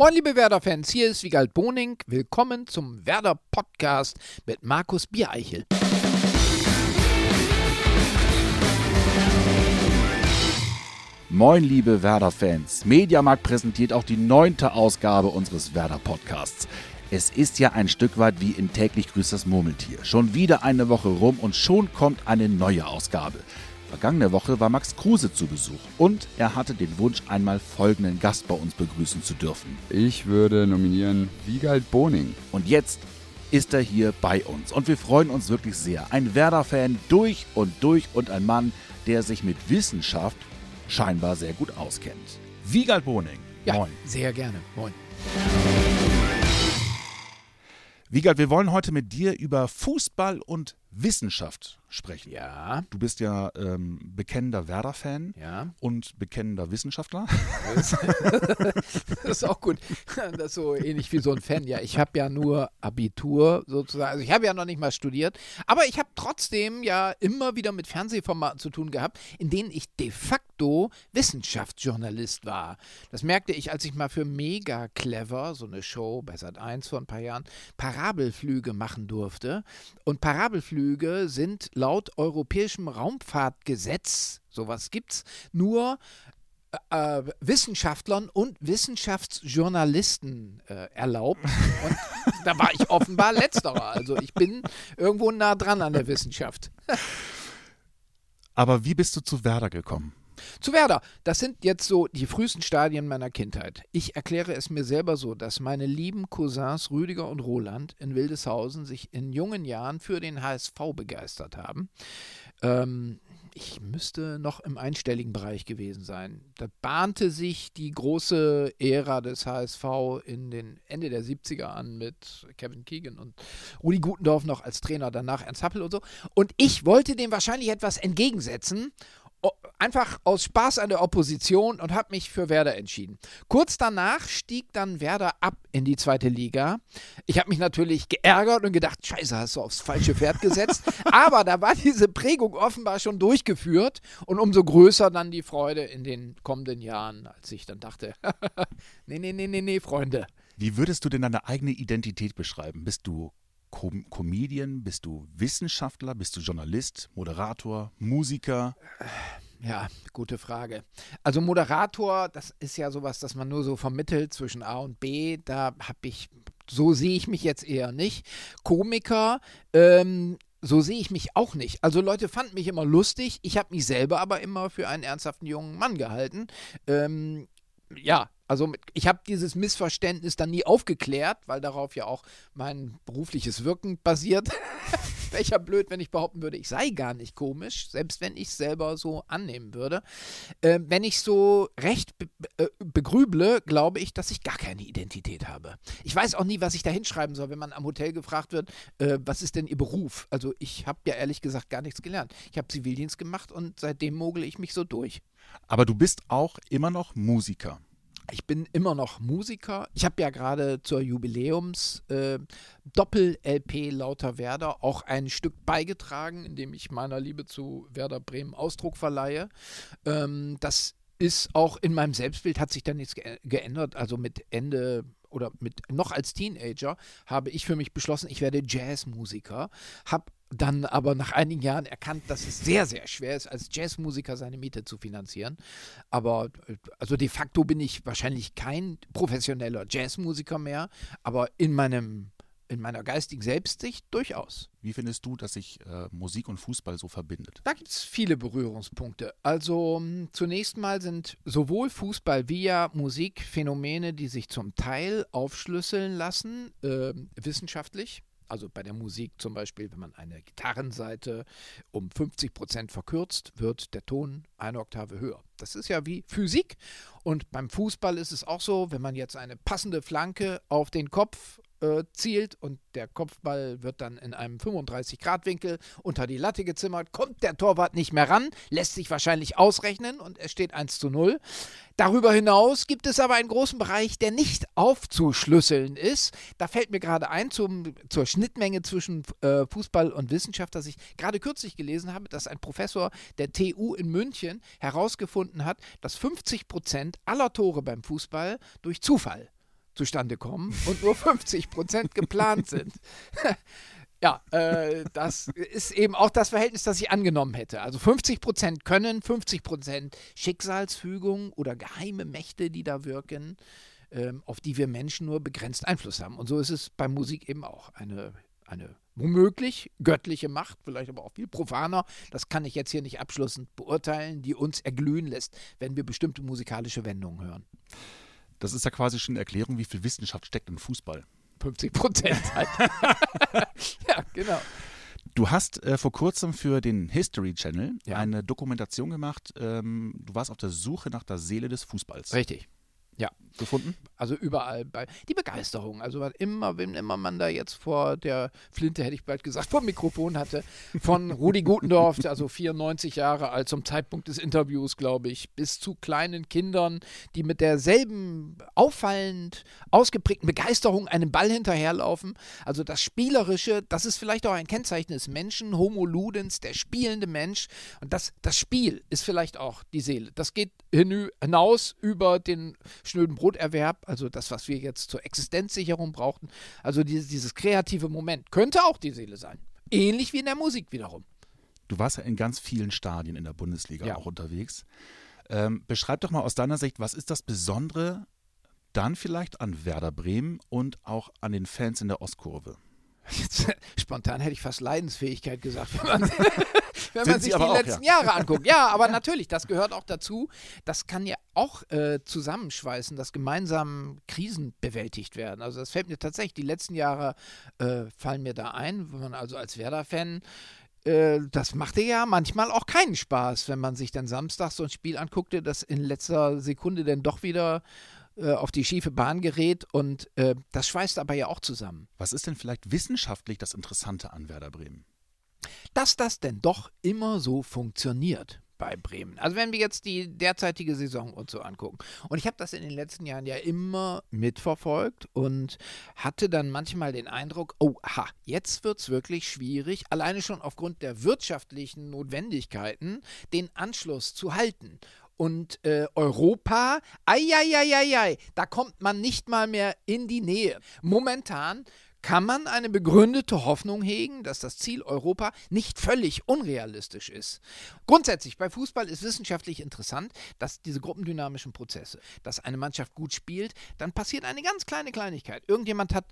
Moin, liebe Werder-Fans, hier ist Wiegald Boning. Willkommen zum Werder-Podcast mit Markus Biereichel. Moin, liebe Werder-Fans. Mediamarkt präsentiert auch die neunte Ausgabe unseres Werder-Podcasts. Es ist ja ein Stück weit wie in täglich grüßt das Murmeltier. Schon wieder eine Woche rum und schon kommt eine neue Ausgabe. Vergangene Woche war Max Kruse zu Besuch und er hatte den Wunsch, einmal folgenden Gast bei uns begrüßen zu dürfen. Ich würde nominieren Wiegald Boning. Und jetzt ist er hier bei uns und wir freuen uns wirklich sehr. Ein Werder-Fan durch und durch und ein Mann, der sich mit Wissenschaft scheinbar sehr gut auskennt. Wiegald Boning. Ja, Moin. sehr gerne. Moin. Wiegald, wir wollen heute mit dir über Fußball und Wissenschaft sprechen. Ja. Du bist ja ähm, bekennender Werder-Fan ja. und bekennender Wissenschaftler. Das, das ist auch gut. Das ist so ähnlich wie so ein Fan. Ja, ich habe ja nur Abitur sozusagen. Also ich habe ja noch nicht mal studiert. Aber ich habe trotzdem ja immer wieder mit Fernsehformaten zu tun gehabt, in denen ich de facto Wissenschaftsjournalist war. Das merkte ich, als ich mal für Mega Clever, so eine Show bei Sat 1 vor ein paar Jahren, Parabelflüge machen durfte. Und Parabelflüge sind laut europäischem Raumfahrtgesetz, sowas gibt's, nur äh, Wissenschaftlern und Wissenschaftsjournalisten äh, erlaubt. Und da war ich offenbar letzterer. Also ich bin irgendwo nah dran an der Wissenschaft. Aber wie bist du zu Werder gekommen? Zu Werder, das sind jetzt so die frühesten Stadien meiner Kindheit. Ich erkläre es mir selber so, dass meine lieben Cousins Rüdiger und Roland in Wildeshausen sich in jungen Jahren für den HSV begeistert haben. Ähm, ich müsste noch im einstelligen Bereich gewesen sein. Da bahnte sich die große Ära des HSV in den Ende der 70er an mit Kevin Keegan und Rudi Gutendorf noch als Trainer, danach Ernst Happel und so. Und ich wollte dem wahrscheinlich etwas entgegensetzen einfach aus Spaß an der Opposition und habe mich für Werder entschieden. Kurz danach stieg dann Werder ab in die zweite Liga. Ich habe mich natürlich geärgert und gedacht, scheiße, hast du aufs falsche Pferd gesetzt. Aber da war diese Prägung offenbar schon durchgeführt und umso größer dann die Freude in den kommenden Jahren, als ich dann dachte, nee, nee, nee, nee, nee, Freunde. Wie würdest du denn deine eigene Identität beschreiben? Bist du Com Comedian? Bist du Wissenschaftler? Bist du Journalist, Moderator, Musiker? Ja, gute Frage. Also Moderator, das ist ja sowas, das man nur so vermittelt zwischen A und B. Da habe ich, so sehe ich mich jetzt eher nicht. Komiker, ähm, so sehe ich mich auch nicht. Also Leute fanden mich immer lustig. Ich habe mich selber aber immer für einen ernsthaften jungen Mann gehalten. Ähm, ja, also ich habe dieses Missverständnis dann nie aufgeklärt, weil darauf ja auch mein berufliches Wirken basiert. Welcher blöd, wenn ich behaupten würde, ich sei gar nicht komisch, selbst wenn ich es selber so annehmen würde. Äh, wenn ich so recht be äh, begrüble, glaube ich, dass ich gar keine Identität habe. Ich weiß auch nie, was ich da hinschreiben soll, wenn man am Hotel gefragt wird, äh, was ist denn Ihr Beruf? Also ich habe ja ehrlich gesagt gar nichts gelernt. Ich habe Zivildienst gemacht und seitdem mogle ich mich so durch. Aber du bist auch immer noch Musiker. Ich bin immer noch Musiker. Ich habe ja gerade zur Jubiläums äh, Lauter Werder auch ein Stück beigetragen, indem ich meiner Liebe zu Werder Bremen Ausdruck verleihe. Ähm, das ist auch in meinem Selbstbild hat sich da nichts ge geändert. Also mit Ende oder mit noch als Teenager habe ich für mich beschlossen, ich werde Jazzmusiker. Habe dann aber nach einigen Jahren erkannt, dass es sehr, sehr schwer ist, als Jazzmusiker seine Miete zu finanzieren. Aber also de facto bin ich wahrscheinlich kein professioneller Jazzmusiker mehr, aber in meinem in meiner geistigen Selbstsicht durchaus. Wie findest du, dass sich äh, Musik und Fußball so verbindet? Da gibt es viele Berührungspunkte. Also hm, zunächst mal sind sowohl Fußball wie ja Musik Phänomene, die sich zum Teil aufschlüsseln lassen, äh, wissenschaftlich. Also bei der Musik zum Beispiel, wenn man eine Gitarrenseite um 50 Prozent verkürzt, wird der Ton eine Oktave höher. Das ist ja wie Physik. Und beim Fußball ist es auch so, wenn man jetzt eine passende Flanke auf den Kopf äh, zielt und der Kopfball wird dann in einem 35-Grad-Winkel unter die Latte gezimmert, kommt der Torwart nicht mehr ran, lässt sich wahrscheinlich ausrechnen und es steht 1 zu 0. Darüber hinaus gibt es aber einen großen Bereich, der nicht aufzuschlüsseln ist. Da fällt mir gerade ein zum, zur Schnittmenge zwischen äh, Fußball und Wissenschaft, dass ich gerade kürzlich gelesen habe, dass ein Professor der TU in München herausgefunden hat, dass 50 Prozent aller Tore beim Fußball durch Zufall zustande kommen und nur 50 Prozent geplant sind. Ja, äh, das ist eben auch das Verhältnis, das ich angenommen hätte. Also 50 Prozent können, 50 Prozent Schicksalsfügung oder geheime Mächte, die da wirken, ähm, auf die wir Menschen nur begrenzt Einfluss haben. Und so ist es bei Musik eben auch. Eine, eine womöglich göttliche Macht, vielleicht aber auch viel profaner, das kann ich jetzt hier nicht abschließend beurteilen, die uns erglühen lässt, wenn wir bestimmte musikalische Wendungen hören. Das ist ja quasi schon eine Erklärung, wie viel Wissenschaft steckt im Fußball. 50 Prozent halt. ja, genau. Du hast äh, vor kurzem für den History Channel Ja. eine Dokumentation gemacht. Ähm, du warst auf der Suche nach der Seele des Fußballs. Richtig. Ja. Gefunden? Also überall bei die Begeisterung. Also was immer, wenn immer man da jetzt vor der Flinte, hätte ich bald gesagt, vor dem Mikrofon hatte, von Rudi Gutendorf, also 94 Jahre alt zum Zeitpunkt des Interviews, glaube ich, bis zu kleinen Kindern, die mit derselben auffallend ausgeprägten Begeisterung einem Ball hinterherlaufen. Also das Spielerische, das ist vielleicht auch ein Kennzeichen des Menschen, Homo Ludens, der spielende Mensch. Und das, das Spiel ist vielleicht auch die Seele. Das geht hinaus über den schnöden Broterwerb, also das, was wir jetzt zur Existenzsicherung brauchten. Also dieses, dieses kreative Moment könnte auch die Seele sein. Ähnlich wie in der Musik wiederum. Du warst ja in ganz vielen Stadien in der Bundesliga Ja. auch unterwegs. Ähm, beschreib doch mal aus deiner Sicht, was ist das Besondere dann vielleicht an Werder Bremen und auch an den Fans in der Ostkurve? Jetzt, spontan hätte ich fast Leidensfähigkeit gesagt, wenn Sind man sich die auch, letzten Jahre anguckt. Ja, aber natürlich, das gehört auch dazu. Das kann ja auch äh, zusammenschweißen, dass gemeinsam Krisen bewältigt werden. Also das fällt mir tatsächlich, die letzten Jahre äh, fallen mir da ein, wenn man also als Werder-Fan äh, das machte ja manchmal auch keinen Spaß, wenn man sich dann samstags so ein Spiel anguckte, das in letzter Sekunde dann doch wieder äh, auf die schiefe Bahn gerät und äh, das schweißt aber ja auch zusammen. Was ist denn vielleicht wissenschaftlich das Interessante an Werder Bremen? Dass das denn doch immer so funktioniert bei Bremen. Also wenn wir jetzt die derzeitige Saison uns so angucken. Und ich habe das in den letzten Jahren ja immer mitverfolgt und hatte dann manchmal den Eindruck, oh, ha, jetzt wird es wirklich schwierig, alleine schon aufgrund der wirtschaftlichen Notwendigkeiten, den Anschluss zu halten. Und äh, Europa, ei, da kommt man nicht mal mehr in die Nähe. Momentan kann man eine begründete Hoffnung hegen, dass das Ziel Europa nicht völlig unrealistisch ist. Grundsätzlich bei Fußball ist wissenschaftlich interessant, dass diese gruppendynamischen Prozesse, dass eine Mannschaft gut spielt, dann passiert eine ganz kleine Kleinigkeit. Irgendjemand hat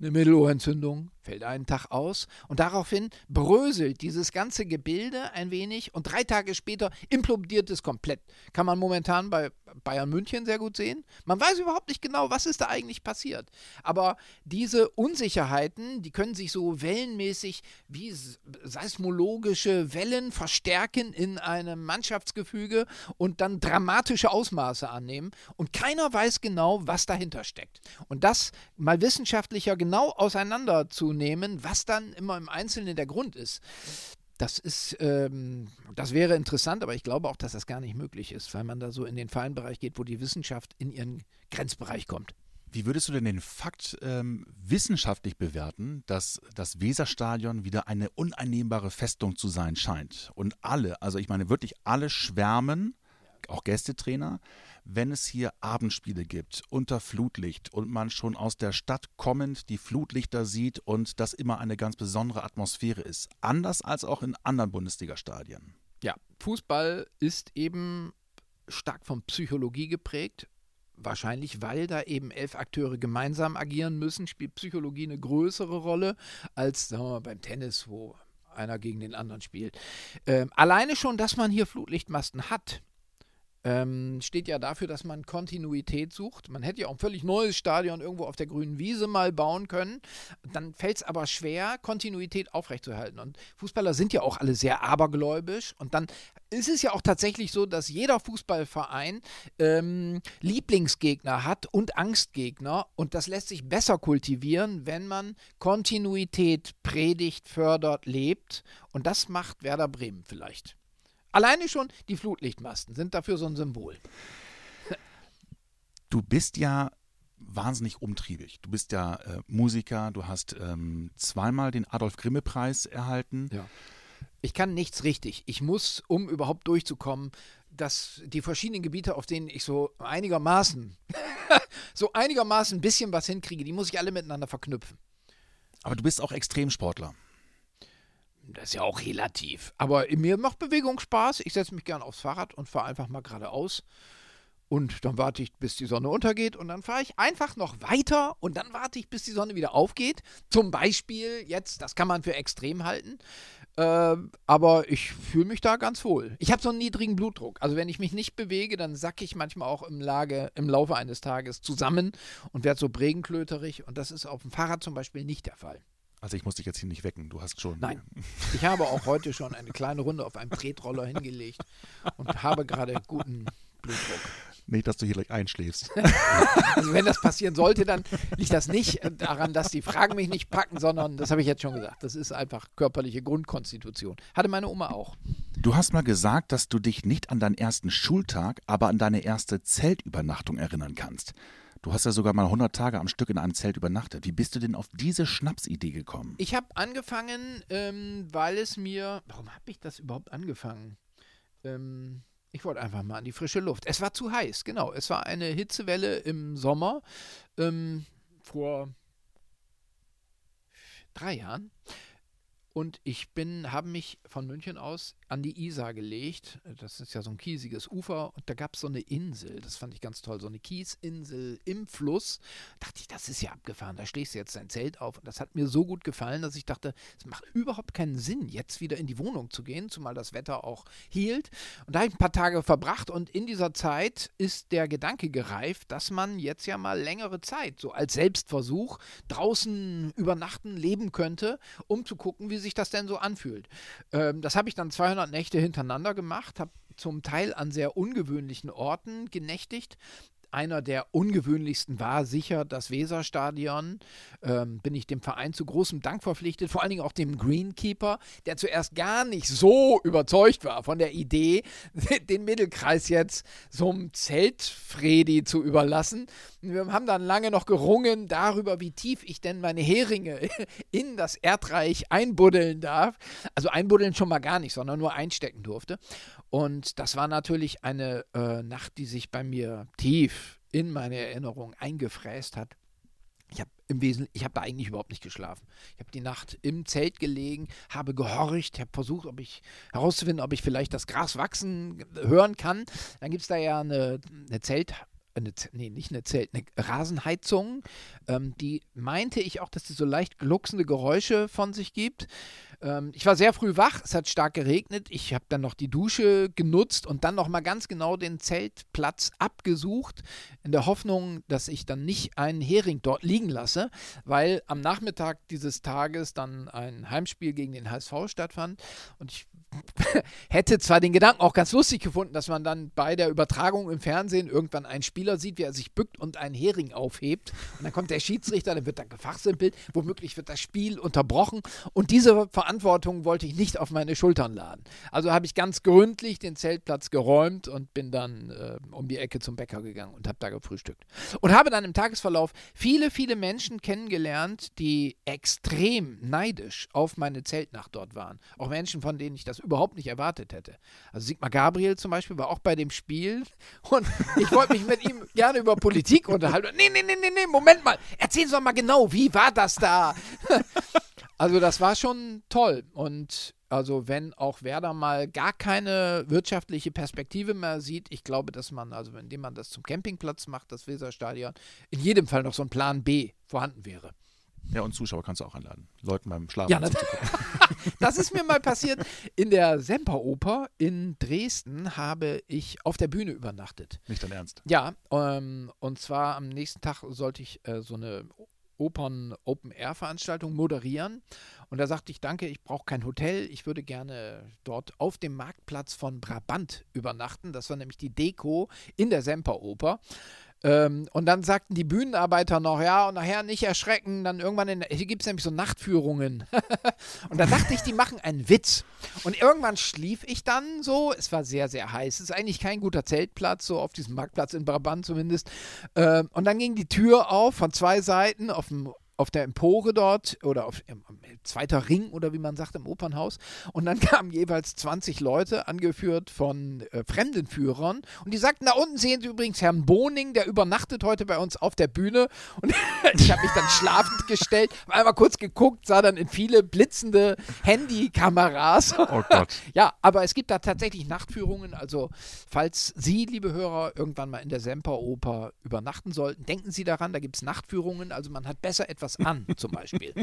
eine Mittelohrentzündung, fällt einen Tag aus und daraufhin bröselt dieses ganze Gebilde ein wenig und drei Tage später implodiert es komplett. Kann man momentan bei Bayern München sehr gut sehen. Man weiß überhaupt nicht genau, was ist da eigentlich passiert. Aber diese Unsicherheiten, die können sich so wellenmäßig wie seismologische Wellen verstärken in einem Mannschaftsgefüge und dann dramatische Ausmaße annehmen. Und keiner weiß genau, was dahinter steckt. Und das mal wissenschaftlicher genau auseinanderzunehmen, was dann immer im Einzelnen der Grund ist. Das ist, ähm, das wäre interessant, aber ich glaube auch, dass das gar nicht möglich ist, weil man da so in den Fallenbereich geht, wo die Wissenschaft in ihren Grenzbereich kommt. Wie würdest du denn den Fakt ähm, wissenschaftlich bewerten, dass das Weserstadion wieder eine uneinnehmbare Festung zu sein scheint? Und alle, also ich meine wirklich alle schwärmen, auch Gästetrainer, wenn es hier Abendspiele gibt unter Flutlicht und man schon aus der Stadt kommend die Flutlichter sieht und das immer eine ganz besondere Atmosphäre ist. Anders als auch in anderen Bundesliga-Stadien. Ja, Fußball ist eben stark von Psychologie geprägt. Wahrscheinlich, weil da eben elf Akteure gemeinsam agieren müssen, spielt Psychologie eine größere Rolle als sagen wir mal, beim Tennis, wo einer gegen den anderen spielt. Ähm, alleine schon, dass man hier Flutlichtmasten hat, ähm, steht ja dafür, dass man Kontinuität sucht. Man hätte ja auch ein völlig neues Stadion irgendwo auf der grünen Wiese mal bauen können. Dann fällt es aber schwer, Kontinuität aufrechtzuerhalten. Und Fußballer sind ja auch alle sehr abergläubisch. Und dann ist es ja auch tatsächlich so, dass jeder Fußballverein ähm, Lieblingsgegner hat und Angstgegner. Und das lässt sich besser kultivieren, wenn man Kontinuität predigt, fördert, lebt. Und das macht Werder Bremen vielleicht. Alleine schon die Flutlichtmasten sind dafür so ein Symbol. Du bist ja wahnsinnig umtriebig. Du bist ja äh, Musiker, du hast ähm, zweimal den Adolf-Grimme-Preis erhalten. Ja. Ich kann nichts richtig. Ich muss, um überhaupt durchzukommen, dass die verschiedenen Gebiete, auf denen ich so einigermaßen so einigermaßen ein bisschen was hinkriege, die muss ich alle miteinander verknüpfen. Aber du bist auch Extremsportler. Das ist ja auch relativ. Aber mir macht Bewegung Spaß. Ich setze mich gerne aufs Fahrrad und fahre einfach mal geradeaus. Und dann warte ich, bis die Sonne untergeht. Und dann fahre ich einfach noch weiter. Und dann warte ich, bis die Sonne wieder aufgeht. Zum Beispiel jetzt, das kann man für extrem halten. Äh, aber ich fühle mich da ganz wohl. Ich habe so einen niedrigen Blutdruck. Also wenn ich mich nicht bewege, dann sacke ich manchmal auch im, Lage, im Laufe eines Tages zusammen und werde so bregenklöterig. Und das ist auf dem Fahrrad zum Beispiel nicht der Fall. Also ich muss dich jetzt hier nicht wecken, du hast schon. Nein. Ich habe auch heute schon eine kleine Runde auf einem Tretroller hingelegt und habe gerade guten Blutdruck. Nicht, dass du hier gleich einschläfst. Also wenn das passieren sollte, dann liegt das nicht daran, dass die Fragen mich nicht packen, sondern, das habe ich jetzt schon gesagt, das ist einfach körperliche Grundkonstitution. Hatte meine Oma auch. Du hast mal gesagt, dass du dich nicht an deinen ersten Schultag, aber an deine erste Zeltübernachtung erinnern kannst. Du hast ja sogar mal 100 Tage am Stück in einem Zelt übernachtet. Wie bist du denn auf diese Schnapsidee gekommen? Ich habe angefangen, ähm, weil es mir. Warum habe ich das überhaupt angefangen? Ähm, ich wollte einfach mal an die frische Luft. Es war zu heiß, genau. Es war eine Hitzewelle im Sommer ähm, vor drei Jahren. Und ich bin, habe mich von München aus an die Isar gelegt. Das ist ja so ein kiesiges Ufer. Und da gab es so eine Insel. Das fand ich ganz toll. So eine Kiesinsel im Fluss. Da dachte ich, das ist ja abgefahren. Da schlägst du jetzt dein Zelt auf. Und das hat mir so gut gefallen, dass ich dachte, es macht überhaupt keinen Sinn, jetzt wieder in die Wohnung zu gehen, zumal das Wetter auch hielt. Und da habe ich ein paar Tage verbracht. Und in dieser Zeit ist der Gedanke gereift, dass man jetzt ja mal längere Zeit, so als Selbstversuch, draußen übernachten, leben könnte, um zu gucken, wie sich das denn so anfühlt. Ähm, das habe ich dann 200 Nächte hintereinander gemacht, habe zum Teil an sehr ungewöhnlichen Orten genächtigt einer der ungewöhnlichsten war sicher das Weserstadion. Ähm, bin ich dem Verein zu großem Dank verpflichtet, vor allen Dingen auch dem Greenkeeper, der zuerst gar nicht so überzeugt war von der Idee, den Mittelkreis jetzt so einem Zeltfredi zu überlassen. Wir haben dann lange noch gerungen darüber, wie tief ich denn meine Heringe in das Erdreich einbuddeln darf. Also einbuddeln schon mal gar nicht, sondern nur einstecken durfte. Und das war natürlich eine äh, Nacht, die sich bei mir tief in meine Erinnerung eingefräst hat. Ich habe im Wesentlichen, ich habe da eigentlich überhaupt nicht geschlafen. Ich habe die Nacht im Zelt gelegen, habe gehorcht, habe versucht, ob ich herauszufinden, ob ich vielleicht das Gras wachsen hören kann. Dann gibt es da ja eine, eine Zelt, eine, nee, nicht eine Zelt, eine Rasenheizung. Ähm, die meinte ich auch, dass die so leicht glucksende Geräusche von sich gibt. Ähm, ich war sehr früh wach, es hat stark geregnet. Ich habe dann noch die Dusche genutzt und dann noch mal ganz genau den Zeltplatz abgesucht, in der Hoffnung, dass ich dann nicht einen Hering dort liegen lasse, weil am Nachmittag dieses Tages dann ein Heimspiel gegen den HSV stattfand und ich hätte zwar den Gedanken auch ganz lustig gefunden, dass man dann bei der Übertragung im Fernsehen irgendwann einen Spieler sieht, wie er sich bückt und einen Hering aufhebt. Und dann kommt der Schiedsrichter, dann wird dann gefachsimpelt, womöglich wird das Spiel unterbrochen. Und diese Verantwortung wollte ich nicht auf meine Schultern laden. Also habe ich ganz gründlich den Zeltplatz geräumt und bin dann äh, um die Ecke zum Bäcker gegangen und habe da gefrühstückt. Und habe dann im Tagesverlauf viele, viele Menschen kennengelernt, die extrem neidisch auf meine Zeltnacht dort waren. Auch Menschen, von denen ich das überhaupt nicht erwartet hätte. Also Sigmar Gabriel zum Beispiel war auch bei dem Spiel und ich wollte mich mit ihm gerne über Politik unterhalten. Nee, nee, nee, nee, nee, Moment mal. Erzählen Sie doch mal genau, wie war das da? Also das war schon toll und also wenn auch Werder mal gar keine wirtschaftliche Perspektive mehr sieht, ich glaube, dass man, also indem man das zum Campingplatz macht, das Weserstadion, in jedem Fall noch so ein Plan B vorhanden wäre. Ja, und Zuschauer kannst du auch einladen. Leuten beim Schlafen ja, das ist mir mal passiert. In der Semperoper in Dresden habe ich auf der Bühne übernachtet. Nicht dein Ernst? Ja, ähm, und zwar am nächsten Tag sollte ich äh, so eine Opern-Open-Air-Veranstaltung moderieren. Und da sagte ich, danke, ich brauche kein Hotel. Ich würde gerne dort auf dem Marktplatz von Brabant übernachten. Das war nämlich die Deko in der Semperoper. Ähm, und dann sagten die Bühnenarbeiter noch, ja, und nachher nicht erschrecken, dann irgendwann, in, hier gibt es nämlich so Nachtführungen. und da dachte ich, die machen einen Witz. Und irgendwann schlief ich dann so, es war sehr, sehr heiß, es ist eigentlich kein guter Zeltplatz, so auf diesem Marktplatz in Brabant zumindest. Ähm, und dann ging die Tür auf von zwei Seiten auf dem auf der Empore dort oder auf zweiter Ring oder wie man sagt im Opernhaus. Und dann kamen jeweils 20 Leute, angeführt von äh, Fremdenführern. Und die sagten, da unten sehen Sie übrigens Herrn Boning, der übernachtet heute bei uns auf der Bühne. Und ich habe mich dann schlafend gestellt, habe einmal kurz geguckt, sah dann in viele blitzende Handykameras. Oh Gott. ja, aber es gibt da tatsächlich Nachtführungen. Also, falls Sie, liebe Hörer, irgendwann mal in der Semperoper übernachten sollten, denken Sie daran, da gibt es Nachtführungen. Also, man hat besser etwas an, zum Beispiel.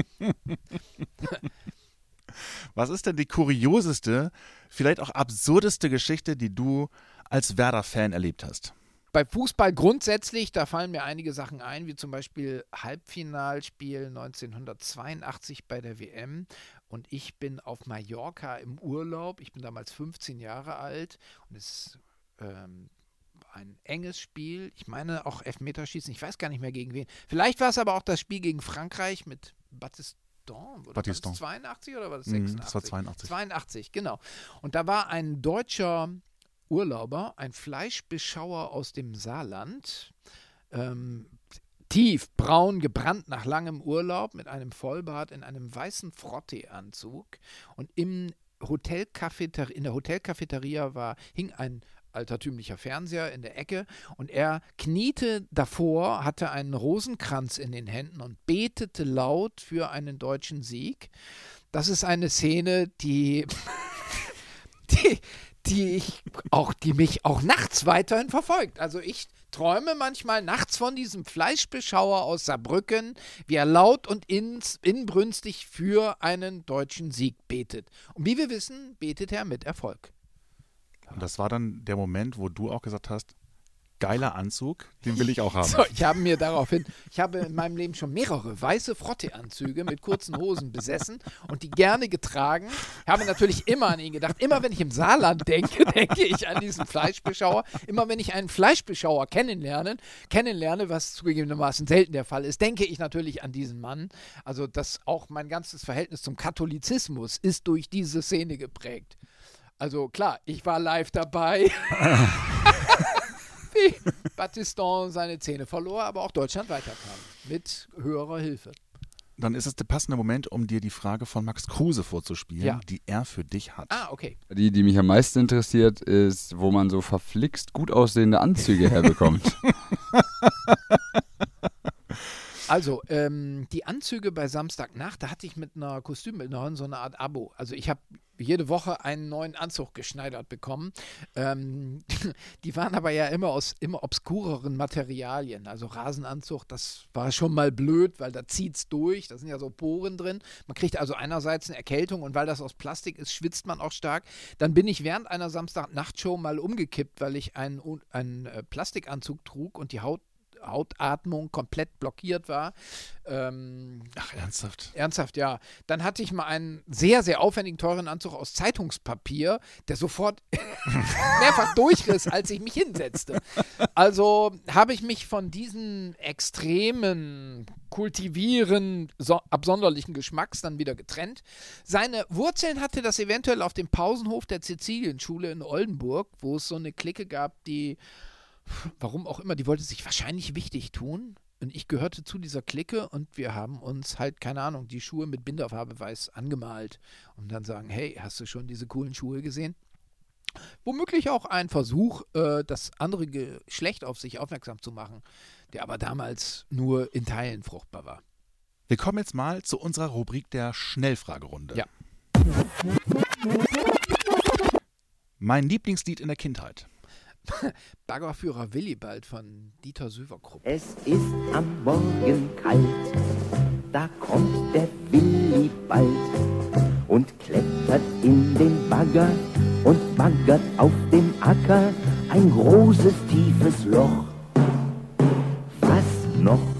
Was ist denn die kurioseste, vielleicht auch absurdeste Geschichte, die du als Werder-Fan erlebt hast? Bei Fußball grundsätzlich, da fallen mir einige Sachen ein, wie zum Beispiel Halbfinalspiel 1982 bei der WM. Und ich bin auf Mallorca im Urlaub. Ich bin damals 15 Jahre alt und es ist ähm, ein enges Spiel. Ich meine auch Elfmeterschießen. Ich weiß gar nicht mehr gegen wen. Vielleicht war es aber auch das Spiel gegen Frankreich mit Battiston. Oder Battiston. War das 82 oder war das 86? Mm, Das war 82. 82, genau. Und da war ein deutscher Urlauber, ein Fleischbeschauer aus dem Saarland, ähm, tief braun gebrannt nach langem Urlaub mit einem Vollbart in einem weißen Frottee-Anzug und im Hotelcafeter in der Hotelcafeteria war hing ein altertümlicher Fernseher in der Ecke und er kniete davor, hatte einen Rosenkranz in den Händen und betete laut für einen deutschen Sieg. Das ist eine Szene, die die, die ich auch, die mich auch nachts weiterhin verfolgt. Also ich träume manchmal nachts von diesem Fleischbeschauer aus Saarbrücken, wie er laut und ins, inbrünstig für einen deutschen Sieg betet. Und wie wir wissen, betet er mit Erfolg. Und das war dann der Moment, wo du auch gesagt hast, geiler Anzug, den will ich auch haben. So, ich habe mir daraufhin, ich habe in meinem Leben schon mehrere weiße Frotte-Anzüge mit kurzen Hosen besessen und die gerne getragen. Ich habe natürlich immer an ihn gedacht. Immer wenn ich im Saarland denke, denke ich an diesen Fleischbeschauer. Immer wenn ich einen Fleischbeschauer kennenlerne, kennenlerne, was zugegebenermaßen selten der Fall ist, denke ich natürlich an diesen Mann. Also das auch mein ganzes Verhältnis zum Katholizismus ist durch diese Szene geprägt. Also klar, ich war live dabei. wie Battiston seine Zähne verlor, aber auch Deutschland weiterkam. Mit höherer Hilfe. Dann ist es der passende Moment, um dir die Frage von Max Kruse vorzuspielen, Ja. die er für dich hat. Ah, okay. Die, die mich am meisten interessiert, ist, wo man so verflixt gut aussehende Anzüge herbekommt. Also, ähm, die Anzüge bei Samstagnacht, da hatte ich mit einer Kostümbildnerin so eine Art Abo. Also ich habe jede Woche einen neuen Anzug geschneidert bekommen. Ähm, die waren aber ja immer aus immer obskureren Materialien. Also Rasenanzug, das war schon mal blöd, weil da zieht's durch. Da sind ja so Poren drin. Man kriegt also einerseits eine Erkältung und weil das aus Plastik ist, schwitzt man auch stark. Dann bin ich während einer Samstagnachtshow mal umgekippt, weil ich einen, einen äh, Plastikanzug trug und die Haut Hautatmung komplett blockiert war. Ähm, Ach, ernsthaft? ernsthaft, ja. Dann hatte ich mal einen sehr, sehr aufwendigen, teuren Anzug aus Zeitungspapier, der sofort mehrfach durchriss, als ich mich hinsetzte. Also habe ich mich von diesen extremen Kultivieren so, absonderlichen Geschmacks dann wieder getrennt. Seine Wurzeln hatte das eventuell auf dem Pausenhof der Sizilienschule in Oldenburg, wo es so eine Clique gab, die warum auch immer, die wollte sich wahrscheinlich wichtig tun. Und ich gehörte zu dieser Clique und wir haben uns halt, keine Ahnung, die Schuhe mit Binderfarbe weiß angemalt und dann sagen, hey, hast du schon diese coolen Schuhe gesehen? Womöglich auch ein Versuch, äh, das andere Geschlecht auf sich aufmerksam zu machen, der aber damals nur in Teilen fruchtbar war. Wir kommen jetzt mal zu unserer Rubrik der Schnellfragerunde. Ja. Mein Lieblingslied in der Kindheit. Baggerführer Willibald von Dieter Söverkrupp. Es ist am Morgen kalt, da kommt der Willi bald und klettert in den Bagger und baggert auf dem Acker ein großes tiefes Loch. Was noch?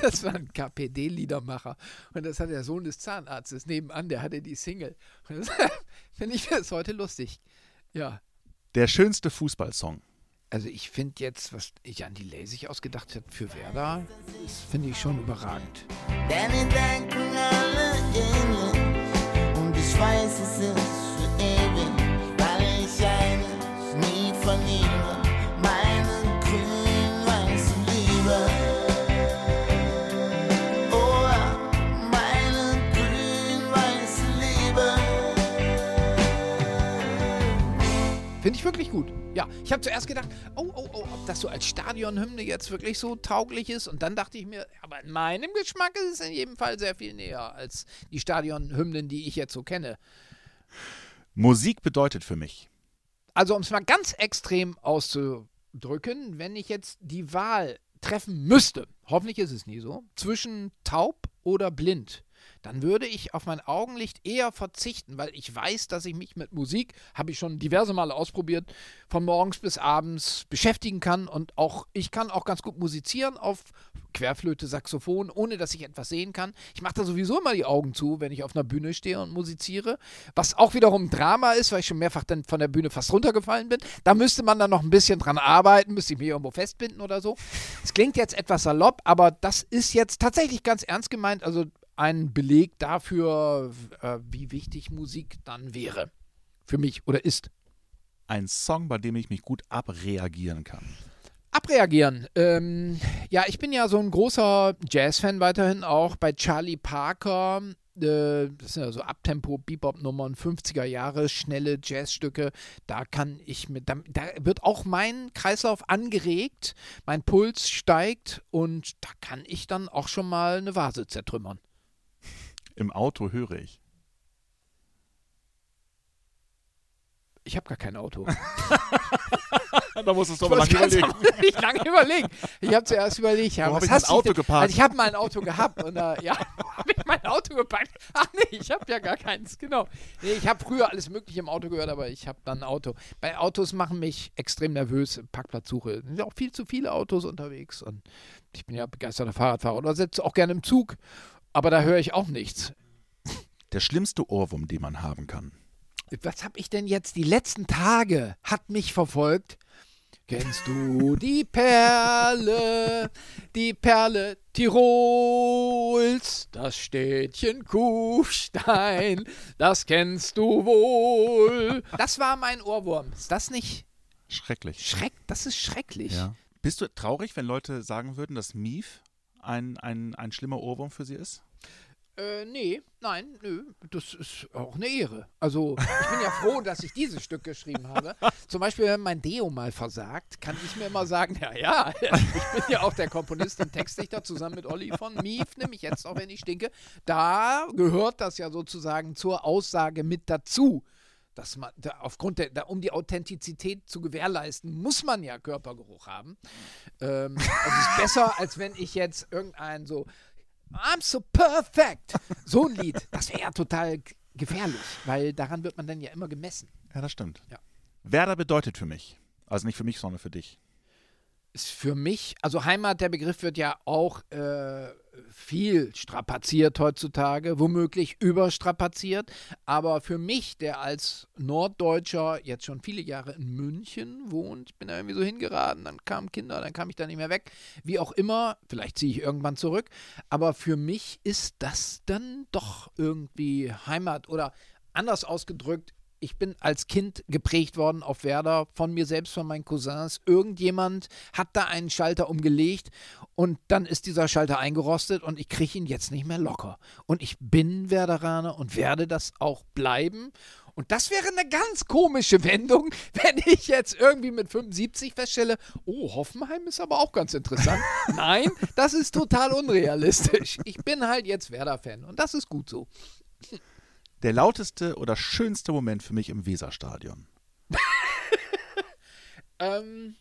Das war ein KPD-Liedermacher. Und das hat der Sohn des Zahnarztes nebenan, der hatte die Single. Das finde ich bis heute lustig. Ja. Der schönste Fußballsong. Also ich finde jetzt, was Jan die sich ausgedacht hat für Werder, das finde ich schon überragend. Denn die denken alle in Und ich weiß, es ist für ewig, weil ich eines nie verliere. Finde ich wirklich gut. Ja, ich habe zuerst gedacht, oh, oh, oh, ob das so als Stadionhymne jetzt wirklich so tauglich ist. Und dann dachte ich mir, aber in meinem Geschmack ist es in jedem Fall sehr viel näher als die Stadionhymnen, die ich jetzt so kenne. Musik bedeutet für mich. Also, um es mal ganz extrem auszudrücken, wenn ich jetzt die Wahl treffen müsste, hoffentlich ist es nie so, zwischen taub oder blind, dann würde ich auf mein Augenlicht eher verzichten, weil ich weiß, dass ich mich mit Musik, habe ich schon diverse Male ausprobiert, von morgens bis abends beschäftigen kann und auch ich kann auch ganz gut musizieren auf Querflöte, Saxophon, ohne dass ich etwas sehen kann. Ich mache da sowieso immer die Augen zu, wenn ich auf einer Bühne stehe und musiziere, was auch wiederum Drama ist, weil ich schon mehrfach dann von der Bühne fast runtergefallen bin. Da müsste man dann noch ein bisschen dran arbeiten, müsste ich mich irgendwo festbinden oder so. Es klingt jetzt etwas salopp, aber das ist jetzt tatsächlich ganz ernst gemeint. Also ein Beleg dafür, äh, wie wichtig Musik dann wäre. Für mich oder ist. Ein Song, bei dem ich mich gut abreagieren kann. Abreagieren. Ähm, ja, ich bin ja so ein großer Jazz-Fan weiterhin auch. Bei Charlie Parker, äh, das sind ja so Abtempo, Bebop-Nummern, 50er Jahre, schnelle Jazzstücke. Da kann ich mit, da, da wird auch mein Kreislauf angeregt, mein Puls steigt und da kann ich dann auch schon mal eine Vase zertrümmern. Im Auto höre ich. Ich habe gar kein Auto. da musstest du aber lange überlegen. nicht lange überlegen. Ich habe zuerst überlegt, ja, Wo hab was ich mein hast du Auto denn? geparkt? Also ich habe mein Auto gehabt und äh, ja, habe ich mein Auto gepackt. Ach nee, ich habe ja gar keins, genau. Nee, ich habe früher alles Mögliche im Auto gehört, aber ich habe dann ein Auto. Bei Autos machen mich extrem nervös, Parkplatzsuche. Es sind ja auch viel zu viele Autos unterwegs und ich bin ja begeisterter Fahrradfahrer oder sitze auch gerne im Zug, aber da höre ich auch nichts. Der schlimmste Ohrwurm, den man haben kann. Was habe ich denn jetzt die letzten Tage hat mich verfolgt? Kennst du die Perle, die Perle Tirols, das Städtchen Kufstein, das kennst du wohl. Das war mein Ohrwurm. Ist das nicht Schrecklich. schreck? Das ist schrecklich. Ja. Bist du traurig, wenn Leute sagen würden, dass Mief ein, ein, ein schlimmer Ohrwurm für sie ist? Äh, nee, nein, nö, das ist auch eine Ehre. Also, ich bin ja froh, dass ich dieses Stück geschrieben habe. Zum Beispiel, wenn mein Deo mal versagt, kann ich mir immer sagen, ja, ja, ich bin ja auch der Komponist und Textdichter zusammen mit Olli von Mief, nämlich jetzt auch, wenn ich stinke. Da gehört das ja sozusagen zur Aussage mit dazu. Dass man, da aufgrund der, da, um die Authentizität zu gewährleisten, muss man ja Körpergeruch haben. Ähm, also es ist besser, als wenn ich jetzt irgendein so I'm so perfect. So ein Lied, das wäre ja total gefährlich, weil daran wird man dann ja immer gemessen. Ja, das stimmt. Ja. Werder bedeutet für mich, also nicht für mich, sondern für dich. Ist für mich, also Heimat, der Begriff wird ja auch äh, viel strapaziert heutzutage, womöglich überstrapaziert. Aber für mich, der als Norddeutscher jetzt schon viele Jahre in München wohnt, ich bin da irgendwie so hingeraten, dann kamen Kinder, dann kam ich da nicht mehr weg. Wie auch immer, vielleicht ziehe ich irgendwann zurück. Aber für mich ist das dann doch irgendwie Heimat oder anders ausgedrückt, ich bin als Kind geprägt worden auf Werder, von mir selbst, von meinen Cousins. Irgendjemand hat da einen Schalter umgelegt und dann ist dieser Schalter eingerostet und ich kriege ihn jetzt nicht mehr locker. Und ich bin Werderaner und werde das auch bleiben. Und das wäre eine ganz komische Wendung, wenn ich jetzt irgendwie mit 75 feststelle, oh, Hoffenheim ist aber auch ganz interessant. Nein, das ist total unrealistisch. Ich bin halt jetzt Werder-Fan und das ist gut so. Der lauteste oder schönste Moment für mich im Weserstadion. Ähm,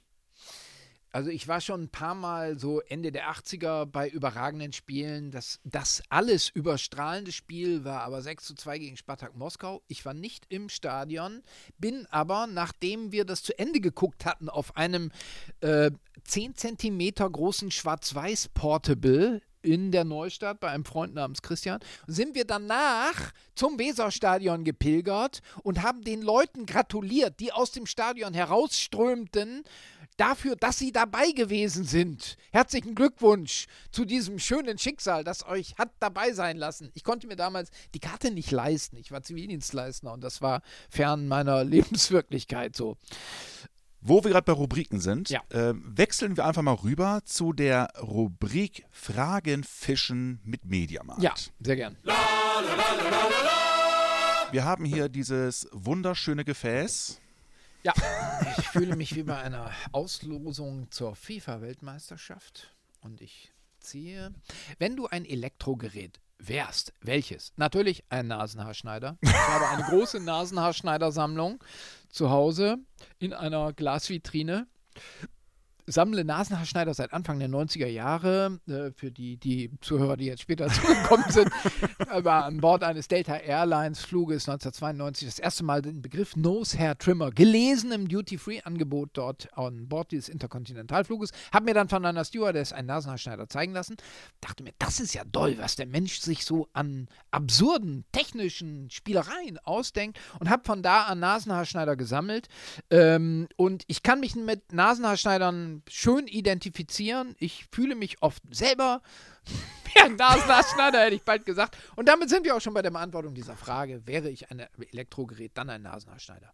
also ich war schon ein paar Mal so Ende der 80er bei überragenden Spielen. Das, das alles überstrahlende Spiel war aber 6 zu 2 gegen Spartak Moskau. Ich war nicht im Stadion, bin aber, nachdem wir das zu Ende geguckt hatten, auf einem äh, 10 Zentimeter großen Schwarz-Weiß-Portable in der Neustadt bei einem Freund namens Christian, sind wir danach zum Weserstadion gepilgert und haben den Leuten gratuliert, die aus dem Stadion herausströmten, dafür, dass sie dabei gewesen sind. Herzlichen Glückwunsch zu diesem schönen Schicksal, das euch hat dabei sein lassen. Ich konnte mir damals die Karte nicht leisten. Ich war Zivildienstleister und das war fern meiner Lebenswirklichkeit so. Wo wir gerade bei Rubriken sind, Ja. äh, wechseln wir einfach mal rüber zu der Rubrik Fragen Fischen mit Mediamarkt. Ja, sehr gern. Wir haben hier dieses wunderschöne Gefäß. Ja, ich fühle mich wie bei einer Auslosung zur FIFA-Weltmeisterschaft und ich ziehe. Wenn du ein Elektrogerät wärst, welches? Natürlich ein Nasenhaarschneider. Ich habe eine große Nasenhaarschneidersammlung zu Hause in einer Glasvitrine sammle Nasenhaarschneider seit Anfang der 90er Jahre. Äh, für die, die Zuhörer, die jetzt später zugekommen sind, war an Bord eines Delta Airlines Fluges 1992 das erste Mal den Begriff Nose Hair Trimmer gelesen im Duty-Free-Angebot dort an Bord dieses Interkontinentalfluges. Habe mir dann von einer Stewardess einen Nasenhaarschneider zeigen lassen. Dachte mir, das ist ja doll, was der Mensch sich so an absurden technischen Spielereien ausdenkt und habe von da an Nasenhaarschneider gesammelt. Ähm, und ich kann mich mit Nasenhaarschneidern schön identifizieren. Ich fühle mich oft selber wie ein Nasenhaarschneider, hätte ich bald gesagt. Und damit sind wir auch schon bei der Beantwortung dieser Frage. Wäre ich ein Elektrogerät, dann ein Nasenhaarschneider?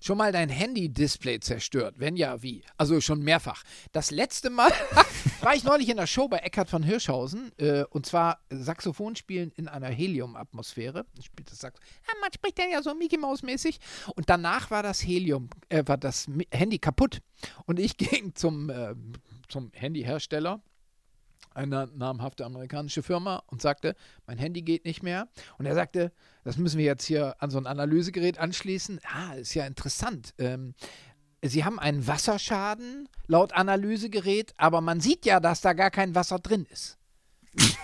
Schon mal dein Handy-Display zerstört? Wenn ja, wie? Also schon mehrfach. Das letzte Mal war ich neulich in der Show bei Eckhard von Hirschhausen äh, und zwar Saxophon spielen in einer Helium-Atmosphäre. Spielt das Sax ja, man spricht dann ja so Mickey Mouse-mäßig. Und danach war das Helium, äh, war das Handy kaputt. Und ich ging zum, äh, zum Handyhersteller eine namhafte amerikanische Firma und sagte, mein Handy geht nicht mehr. Und er sagte, das müssen wir jetzt hier an so ein Analysegerät anschließen. Ah, ist ja interessant. Ähm, Sie haben einen Wasserschaden laut Analysegerät, aber man sieht ja, dass da gar kein Wasser drin ist. ich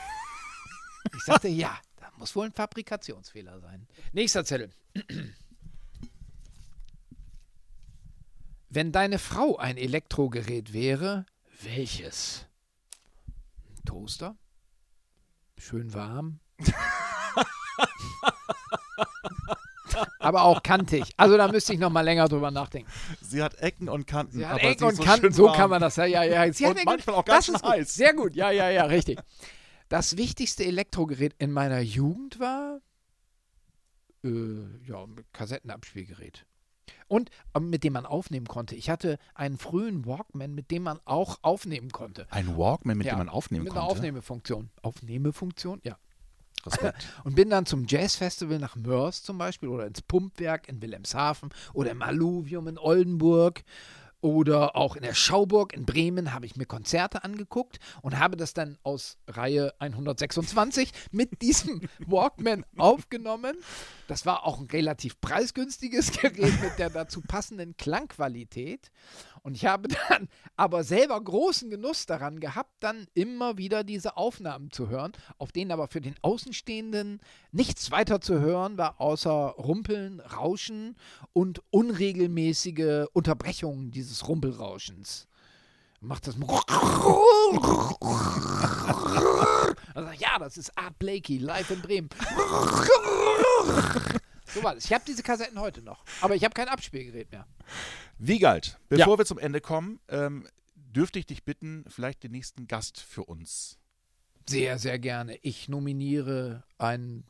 sagte, ja, da muss wohl ein Fabrikationsfehler sein. Nächster Zettel. Wenn deine Frau ein Elektrogerät wäre, welches? Toaster. Schön warm. Aber auch kantig. Also da müsste ich noch mal länger drüber nachdenken. Sie hat Ecken und Kanten. Sie hat Ecken und so Kanten, so kann man das. Ja, ja, ja. Sie und hat manchmal auch ganz gut. heiß. Sehr gut, ja, ja, ja, richtig. Das wichtigste Elektrogerät in meiner Jugend war äh, ja, ein Kassettenabspielgerät. Und äh, mit dem man aufnehmen konnte. Ich hatte einen frühen Walkman, mit dem man auch aufnehmen konnte. Ein Walkman, mit Ja, dem man aufnehmen Mit konnte? einer Aufnehmefunktion. Aufnehmefunktion? Ja. Respekt. Und bin dann zum Jazzfestival nach Mörs zum Beispiel oder ins Pumpwerk in Wilhelmshaven oder im Alluvium in Oldenburg oder auch in der Schauburg in Bremen habe ich mir Konzerte angeguckt und habe das dann aus Reihe 126 mit diesem Walkman aufgenommen. Das war auch ein relativ preisgünstiges Gerät mit der dazu passenden Klangqualität. Und ich habe dann aber selber großen Genuss daran gehabt, dann immer wieder diese Aufnahmen zu hören, auf denen aber für den Außenstehenden nichts weiter zu hören war, außer Rumpeln, Rauschen und unregelmäßige Unterbrechungen dieses Rumpelrauschens. Macht das. Also, ja, das ist Art Blakey live in Bremen. So war das. Ich habe diese Kassetten heute noch, aber ich habe kein Abspielgerät mehr. Wiegald, bevor wir zum Ende kommen, ähm, dürfte ich dich bitten, vielleicht den nächsten Gast für uns. Sehr, sehr gerne. Ich nominiere ein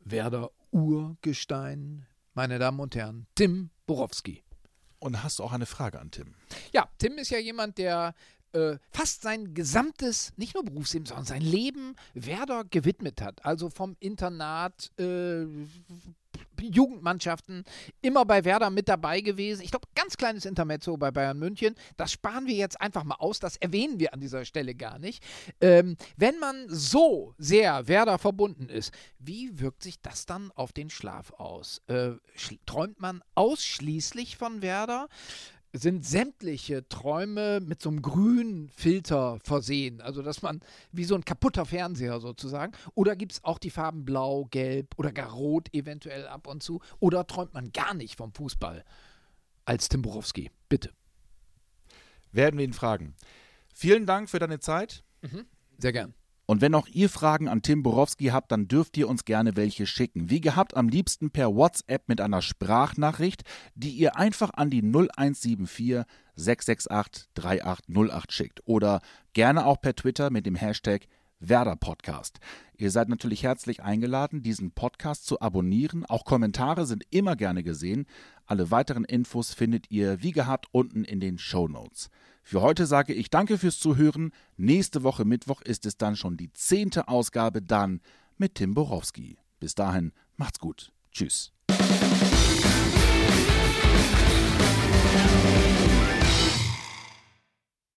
Werder Urgestein, meine Damen und Herren, Tim Borowski. Und hast du auch eine Frage an Tim? Ja, Tim ist ja jemand, der äh, fast sein gesamtes, nicht nur Berufsleben, sondern sein Leben Werder gewidmet hat. Also vom Internat, äh, Jugendmannschaften, immer bei Werder mit dabei gewesen. Ich glaube, ganz kleines Intermezzo bei Bayern München. Das sparen wir jetzt einfach mal aus. Das erwähnen wir an dieser Stelle gar nicht. Ähm, wenn man so sehr Werder verbunden ist, wie wirkt sich das dann auf den Schlaf aus? Äh, träumt man ausschließlich von Werder? Sind sämtliche Träume mit so einem grünen Filter versehen. Also, dass man wie so ein kaputter Fernseher sozusagen. Oder gibt es auch die Farben Blau, Gelb oder gar Rot eventuell ab und zu? Oder träumt man gar nicht vom Fußball als Tim Borowski? Bitte. Werden wir ihn fragen. Vielen Dank für deine Zeit. Sehr gern. Und wenn auch ihr Fragen an Tim Borowski habt, dann dürft ihr uns gerne welche schicken. Wie gehabt, am liebsten per WhatsApp mit einer Sprachnachricht, die ihr einfach an die 0174 668 3808 schickt. Oder gerne auch per Twitter mit dem Hashtag Werder Podcast. Ihr seid natürlich herzlich eingeladen, diesen Podcast zu abonnieren. Auch Kommentare sind immer gerne gesehen. Alle weiteren Infos findet ihr wie gehabt unten in den Show Notes. Für heute sage ich danke fürs Zuhören. Nächste Woche Mittwoch ist es dann schon die zehnte Ausgabe dann mit Tim Borowski. Bis dahin, macht's gut. Tschüss.